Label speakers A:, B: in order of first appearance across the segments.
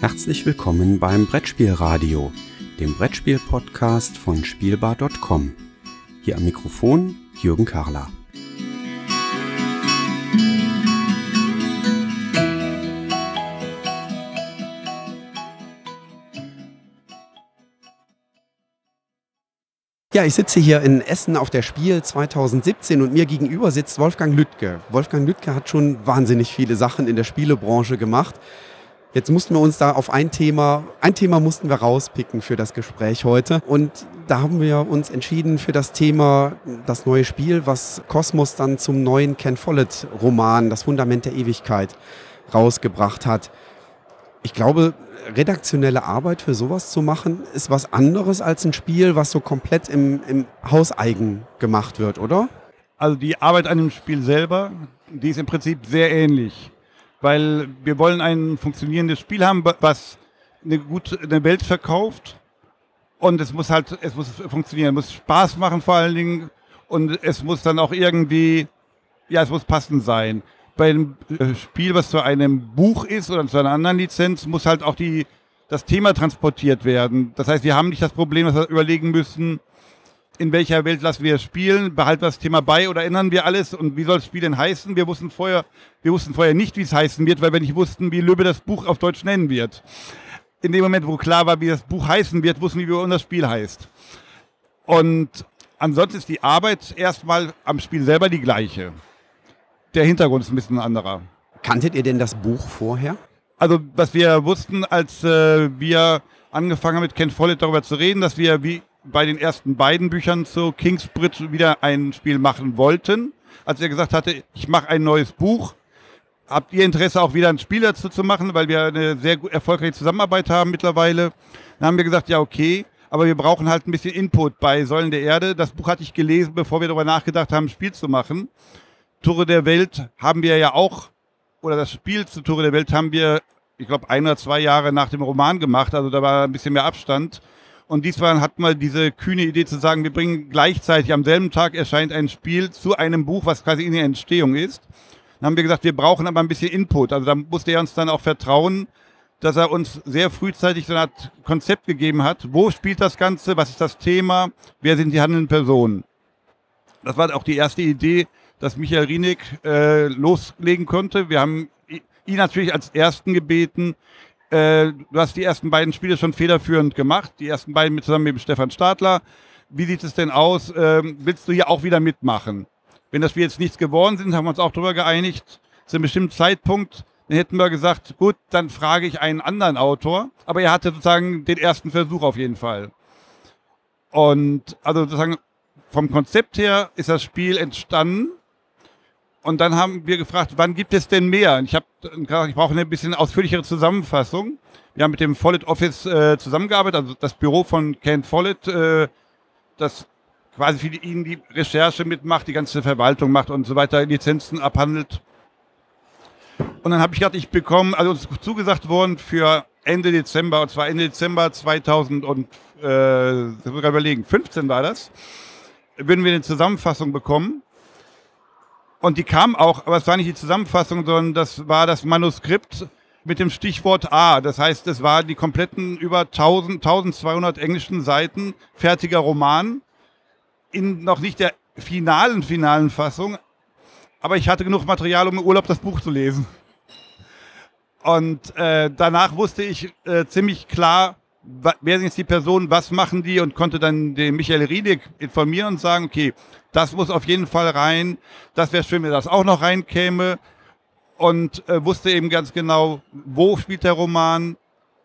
A: Herzlich willkommen beim Brettspielradio, dem Brettspiel-Podcast von Spielbar.com. Hier am Mikrofon Jürgen Karler. Ja, ich sitze hier in Essen auf der Spiel 2017 und mir gegenüber sitzt Wolfgang Lüttke. Wolfgang Lüttke hat schon wahnsinnig viele Sachen in der Spielebranche gemacht. Jetzt mussten wir uns da auf ein Thema, ein Thema mussten wir rauspicken für das Gespräch heute. Und da haben wir uns entschieden für das Thema, das neue Spiel, was Kosmos dann zum neuen Ken Follett Roman, das Fundament der Ewigkeit, rausgebracht hat. Ich glaube, redaktionelle Arbeit für sowas zu machen, ist was anderes als ein Spiel, was so komplett im, im Hauseigen gemacht wird, oder?
B: Also die Arbeit an dem Spiel selber, die ist im Prinzip sehr ähnlich. Weil wir wollen ein funktionierendes Spiel haben, was eine gute eine Welt verkauft. Und es muss halt, es muss funktionieren, es muss Spaß machen vor allen Dingen. Und es muss dann auch irgendwie, ja, es muss passend sein bei einem äh, Spiel, was zu einem Buch ist oder zu einer anderen Lizenz, muss halt auch die, das Thema transportiert werden. Das heißt, wir haben nicht das Problem, dass wir überlegen müssen, in welcher Welt lassen wir spielen, behalten wir das Thema bei oder ändern wir alles und wie soll das Spiel denn heißen? Wir wussten vorher, wir wussten vorher nicht, wie es heißen wird, weil wir nicht wussten, wie Löbe das Buch auf Deutsch nennen wird. In dem Moment, wo klar war, wie das Buch heißen wird, wussten wir, wie unser Spiel heißt. Und ansonsten ist die Arbeit erstmal am Spiel selber die gleiche der Hintergrund ist ein bisschen ein anderer.
A: Kanntet ihr denn das Buch vorher?
B: Also, was wir wussten, als äh, wir angefangen haben mit Ken Follett darüber zu reden, dass wir wie bei den ersten beiden Büchern zu Kingsbridge wieder ein Spiel machen wollten. Als er gesagt hatte, ich mache ein neues Buch, habt ihr Interesse auch wieder ein Spiel dazu zu machen, weil wir eine sehr erfolgreiche Zusammenarbeit haben mittlerweile. Dann haben wir gesagt, ja okay, aber wir brauchen halt ein bisschen Input bei Säulen der Erde. Das Buch hatte ich gelesen, bevor wir darüber nachgedacht haben, ein Spiel zu machen. Tore der Welt haben wir ja auch, oder das Spiel zu Tore der Welt haben wir, ich glaube, ein oder zwei Jahre nach dem Roman gemacht. Also da war ein bisschen mehr Abstand. Und diesmal hat man diese kühne Idee zu sagen, wir bringen gleichzeitig am selben Tag erscheint ein Spiel zu einem Buch, was quasi in der Entstehung ist. Dann haben wir gesagt, wir brauchen aber ein bisschen Input. Also da musste er uns dann auch vertrauen, dass er uns sehr frühzeitig so Art Konzept gegeben hat. Wo spielt das Ganze? Was ist das Thema? Wer sind die handelnden Personen? Das war auch die erste Idee, dass Michael Rienig äh, loslegen konnte. Wir haben ihn natürlich als Ersten gebeten. Äh, du hast die ersten beiden Spiele schon federführend gemacht, die ersten beiden mit, zusammen mit Stefan Stadler. Wie sieht es denn aus? Ähm, willst du hier auch wieder mitmachen? Wenn das wir jetzt nichts geworden sind, haben wir uns auch darüber geeinigt, zu einem bestimmten Zeitpunkt, dann hätten wir gesagt, gut, dann frage ich einen anderen Autor. Aber er hatte sozusagen den ersten Versuch auf jeden Fall. Und also sozusagen vom Konzept her ist das Spiel entstanden und dann haben wir gefragt, wann gibt es denn mehr? ich habe ich brauche eine bisschen ausführlichere Zusammenfassung. Wir haben mit dem Follett Office äh, zusammengearbeitet, also das Büro von Ken Follett, äh, das quasi für ihn die Recherche mitmacht, die ganze Verwaltung macht und so weiter, Lizenzen abhandelt. Und dann habe ich gedacht, ich bekomme, also uns zugesagt worden für Ende Dezember, und zwar Ende Dezember 2000 und, äh, überlegen, 15 war das, würden wir eine Zusammenfassung bekommen und die kam auch, aber es war nicht die Zusammenfassung, sondern das war das Manuskript mit dem Stichwort A. Das heißt, es war die kompletten über 1000, 1200 englischen Seiten fertiger Roman in noch nicht der finalen, finalen Fassung. Aber ich hatte genug Material, um im Urlaub das Buch zu lesen. Und äh, danach wusste ich äh, ziemlich klar, wer sind jetzt die Personen, was machen die? Und konnte dann den Michael Riedig informieren und sagen, okay, das muss auf jeden Fall rein, das wäre schön, wenn das auch noch reinkäme. Und äh, wusste eben ganz genau, wo spielt der Roman,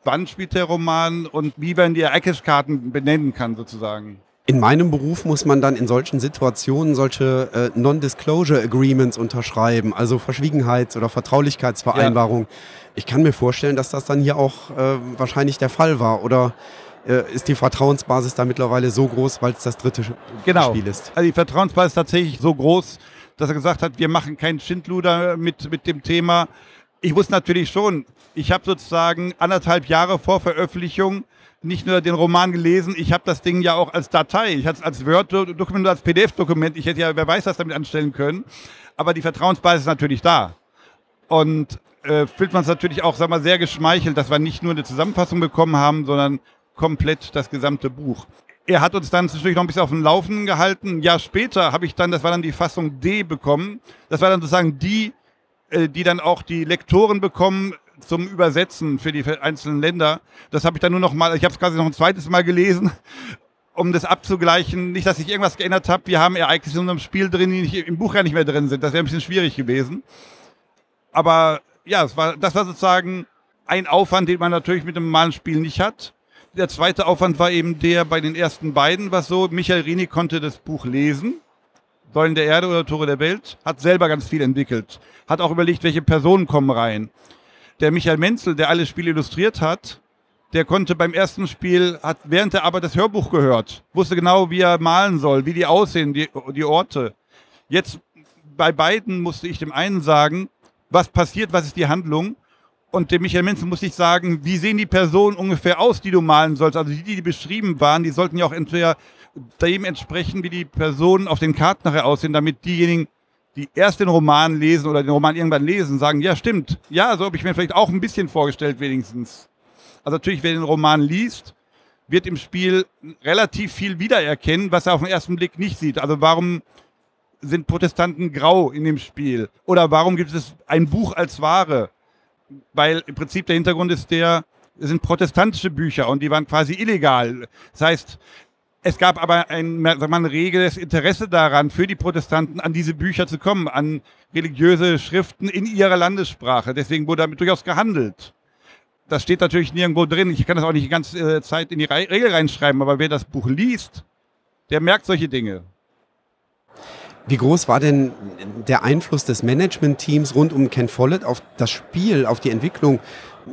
B: wann spielt der Roman und wie man die Ereigniskarten benennen kann sozusagen.
A: In meinem Beruf muss man dann in solchen Situationen solche äh, Non-Disclosure Agreements unterschreiben, also Verschwiegenheits- oder Vertraulichkeitsvereinbarungen. Ja. Ich kann mir vorstellen, dass das dann hier auch äh, wahrscheinlich der Fall war. Oder äh, ist die Vertrauensbasis da mittlerweile so groß, weil es das dritte
B: genau.
A: Spiel ist?
B: Also die Vertrauensbasis ist tatsächlich so groß, dass er gesagt hat, wir machen keinen Schindluder mit, mit dem Thema. Ich wusste natürlich schon, ich habe sozusagen anderthalb Jahre vor Veröffentlichung nicht nur den Roman gelesen, ich habe das Ding ja auch als Datei, ich hatte es als Word-Dokument, als PDF-Dokument, ich hätte ja, wer weiß, was damit anstellen können. Aber die Vertrauensbasis ist natürlich da. Und äh, fühlt man es natürlich auch, sag mal, sehr geschmeichelt, dass wir nicht nur eine Zusammenfassung bekommen haben, sondern komplett das gesamte Buch. Er hat uns dann natürlich noch ein bisschen auf dem Laufenden gehalten. Ein Jahr später habe ich dann, das war dann die Fassung D bekommen. Das war dann sozusagen die, äh, die dann auch die Lektoren bekommen zum Übersetzen für die einzelnen Länder. Das habe ich dann nur noch mal, ich habe es quasi noch ein zweites Mal gelesen, um das abzugleichen. Nicht, dass ich irgendwas geändert habe. Wir haben Ereignisse in unserem Spiel drin, die nicht, im Buch ja nicht mehr drin sind. Das wäre ein bisschen schwierig gewesen. Aber ja, es war, das war sozusagen ein Aufwand, den man natürlich mit einem normalen Spiel nicht hat. Der zweite Aufwand war eben der bei den ersten beiden, was so, Michael Rini konnte das Buch lesen, Säulen der Erde oder Tore der Welt, hat selber ganz viel entwickelt, hat auch überlegt, welche Personen kommen rein. Der Michael Menzel, der alle Spiele illustriert hat, der konnte beim ersten Spiel, hat während der Arbeit das Hörbuch gehört, wusste genau, wie er malen soll, wie die aussehen, die, die Orte. Jetzt bei beiden musste ich dem einen sagen, was passiert, was ist die Handlung. Und dem Michael Menzel muss ich sagen, wie sehen die Personen ungefähr aus, die du malen sollst? Also die, die beschrieben waren, die sollten ja auch entweder dem entsprechen, wie die Personen auf den Karten nachher aussehen, damit diejenigen, die erst den Roman lesen oder den Roman irgendwann lesen, sagen, ja stimmt, ja, so habe ich mir vielleicht auch ein bisschen vorgestellt wenigstens. Also natürlich, wer den Roman liest, wird im Spiel relativ viel wiedererkennen, was er auf den ersten Blick nicht sieht. Also warum sind Protestanten grau in dem Spiel? Oder warum gibt es ein Buch als Ware? Weil im Prinzip der Hintergrund ist der, es sind protestantische Bücher und die waren quasi illegal. Das heißt, es gab aber ein, sagen wir, ein reges Interesse daran, für die Protestanten an diese Bücher zu kommen, an religiöse Schriften in ihrer Landessprache. Deswegen wurde damit durchaus gehandelt. Das steht natürlich nirgendwo drin. Ich kann das auch nicht die ganze äh, Zeit in die Regel reinschreiben, aber wer das Buch liest, der merkt solche Dinge.
A: Wie groß war denn der Einfluss des Management-Teams rund um Ken Follett auf das Spiel, auf die Entwicklung?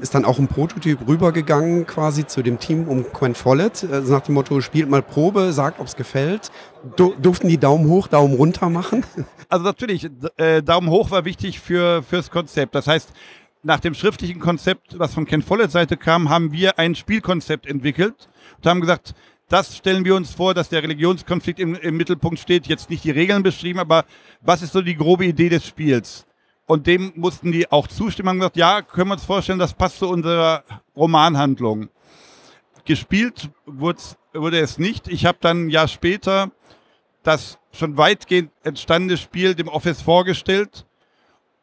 A: Ist dann auch ein Prototyp rübergegangen quasi zu dem Team um Ken Follett, also nach dem Motto, spielt mal Probe, sagt, ob es gefällt. Du, durften die Daumen hoch, Daumen runter machen?
B: Also natürlich, äh, Daumen hoch war wichtig für, fürs Konzept. Das heißt, nach dem schriftlichen Konzept, was von Ken Follett Seite kam, haben wir ein Spielkonzept entwickelt und haben gesagt, das stellen wir uns vor, dass der Religionskonflikt im, im, Mittelpunkt steht. Jetzt nicht die Regeln beschrieben, aber was ist so die grobe Idee des Spiels? Und dem mussten die auch zustimmen und gesagt, ja, können wir uns vorstellen, das passt zu unserer Romanhandlung. Gespielt wurde es nicht. Ich habe dann ein Jahr später das schon weitgehend entstandene Spiel dem Office vorgestellt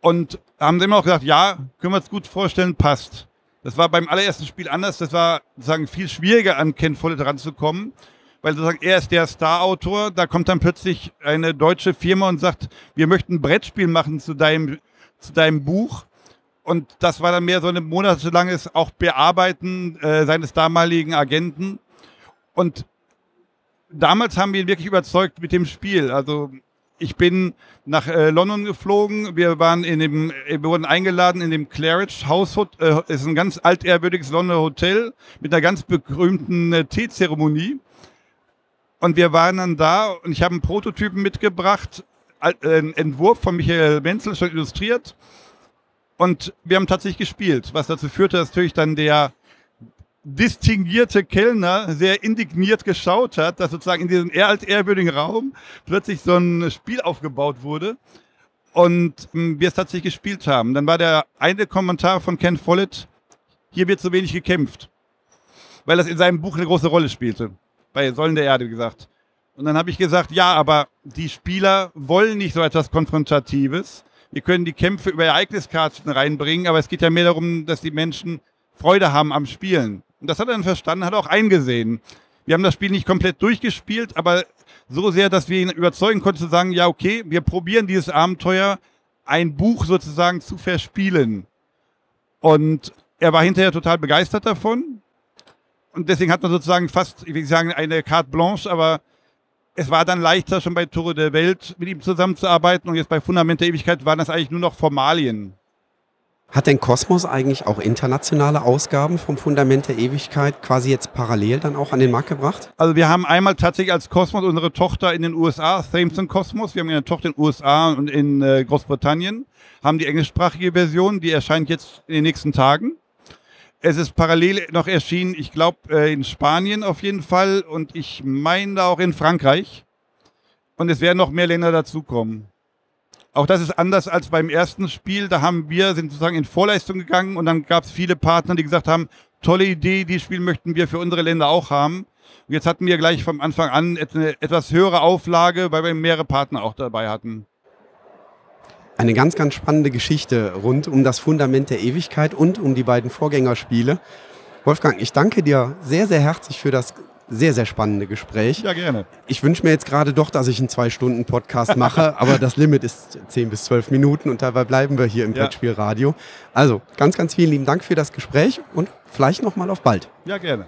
B: und haben immer noch gesagt, ja, können wir uns gut vorstellen, passt. Das war beim allerersten Spiel anders. Das war sozusagen viel schwieriger, an Ken Follett ranzukommen, weil sozusagen er ist der Star-Autor. Da kommt dann plötzlich eine deutsche Firma und sagt, wir möchten ein Brettspiel machen zu deinem, zu deinem Buch. Und das war dann mehr so ein monatelanges auch Bearbeiten äh, seines damaligen Agenten. Und damals haben wir ihn wirklich überzeugt mit dem Spiel. Also ich bin nach äh, London geflogen. Wir waren in dem, wir wurden eingeladen in dem Claridge House. Äh, ist ein ganz altehrwürdiges Londoner Hotel mit einer ganz berühmten äh, Teezeremonie. Und wir waren dann da und ich habe einen Prototypen mitgebracht, Entwurf von Michael Menzel schon illustriert. Und wir haben tatsächlich gespielt, was dazu führte, dass natürlich dann der distinguierte Kellner sehr indigniert geschaut hat, dass sozusagen in diesem eher altehrwürdigen Raum plötzlich so ein Spiel aufgebaut wurde und ähm, wir es tatsächlich gespielt haben. Dann war der eine Kommentar von Ken Follett, hier wird zu wenig gekämpft, weil das in seinem Buch eine große Rolle spielte, bei Säulen der Erde gesagt. Und dann habe ich gesagt, ja, aber die Spieler wollen nicht so etwas Konfrontatives. Wir können die Kämpfe über Ereigniskarten reinbringen, aber es geht ja mehr darum, dass die Menschen Freude haben am Spielen. Und das hat er dann verstanden, hat auch eingesehen. Wir haben das Spiel nicht komplett durchgespielt, aber so sehr, dass wir ihn überzeugen konnten zu sagen, ja, okay, wir probieren dieses Abenteuer, ein Buch sozusagen zu verspielen. Und er war hinterher total begeistert davon. Und deswegen hat man sozusagen fast, ich will sagen, eine carte blanche, aber es war dann leichter, schon bei Tore der Welt mit ihm zusammenzuarbeiten. Und jetzt bei Fundament der Ewigkeit waren das eigentlich nur noch Formalien.
A: Hat denn Kosmos eigentlich auch internationale Ausgaben vom Fundament der Ewigkeit quasi jetzt parallel dann auch an den Markt gebracht?
B: Also wir haben einmal tatsächlich als Kosmos unsere Tochter in den USA, Thameson Kosmos. Wir haben eine Tochter in den USA und in äh, Großbritannien, haben die englischsprachige Version, die erscheint jetzt in den nächsten Tagen. Es ist parallel noch erschienen, ich glaube, äh, in Spanien auf jeden Fall und ich meine auch in Frankreich. Und es werden noch mehr Länder dazukommen. Auch das ist anders als beim ersten Spiel. Da haben wir, sind sozusagen in Vorleistung gegangen und dann gab es viele Partner, die gesagt haben, tolle Idee, dieses Spiel möchten wir für unsere Länder auch haben. Und jetzt hatten wir gleich vom Anfang an eine etwas höhere Auflage, weil wir mehrere Partner auch dabei hatten.
A: Eine ganz, ganz spannende Geschichte rund um das Fundament der Ewigkeit und um die beiden Vorgängerspiele. Wolfgang, ich danke dir sehr, sehr herzlich für das sehr, sehr spannende Gespräch.
B: Ja, gerne.
A: Ich wünsche mir jetzt gerade doch, dass ich einen Zwei-Stunden-Podcast mache, aber das Limit ist 10 bis 12 Minuten und dabei bleiben wir hier im ja. Brettspielradio. Also, ganz, ganz vielen lieben Dank für das Gespräch und vielleicht nochmal auf bald.
B: Ja, gerne.